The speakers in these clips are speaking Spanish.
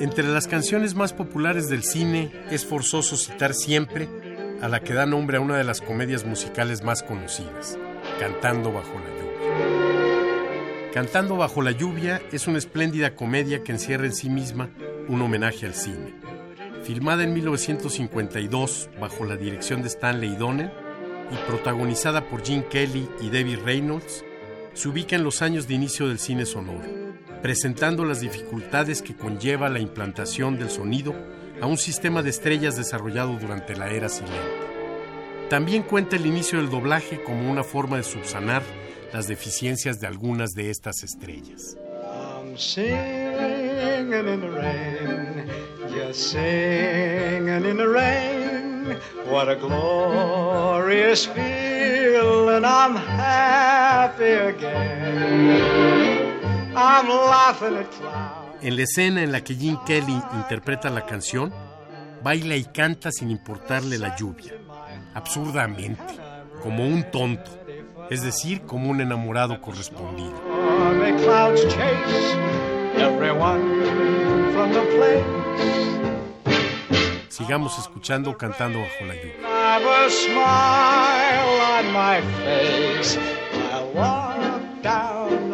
Entre las canciones más populares del cine es forzoso citar siempre a la que da nombre a una de las comedias musicales más conocidas, Cantando bajo la lluvia. Cantando bajo la lluvia es una espléndida comedia que encierra en sí misma un homenaje al cine. Filmada en 1952 bajo la dirección de Stanley Donen y protagonizada por Gene Kelly y Debbie Reynolds, se ubica en los años de inicio del cine sonoro, presentando las dificultades que conlleva la implantación del sonido a un sistema de estrellas desarrollado durante la era silente. También cuenta el inicio del doblaje como una forma de subsanar las deficiencias de algunas de estas estrellas. I'm singing in the rain, just singing in the rain. What a glorious feeling! I'm happy again. I'm laughing at clouds. En la escena en la que Gene Kelly interpreta la canción, baila y canta sin importarle la lluvia, absurdamente, como un tonto, es decir, como un enamorado correspondido. Sigamos escuchando Cantando bajo la lluvia.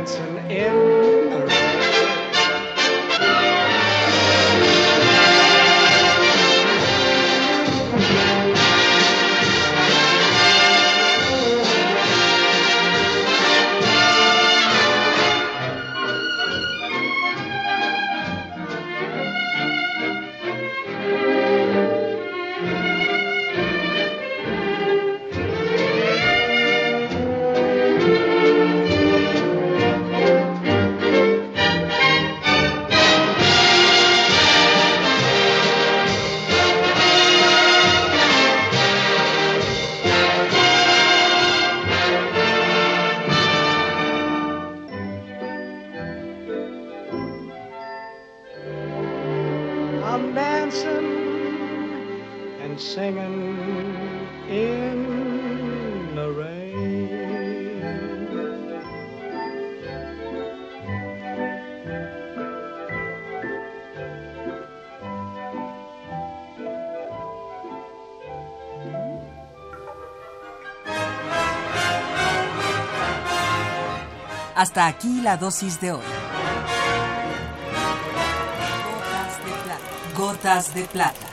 Dancing in Dancing and singing in the rain. Hasta aquí la dosis de hoy. Gotas de plata.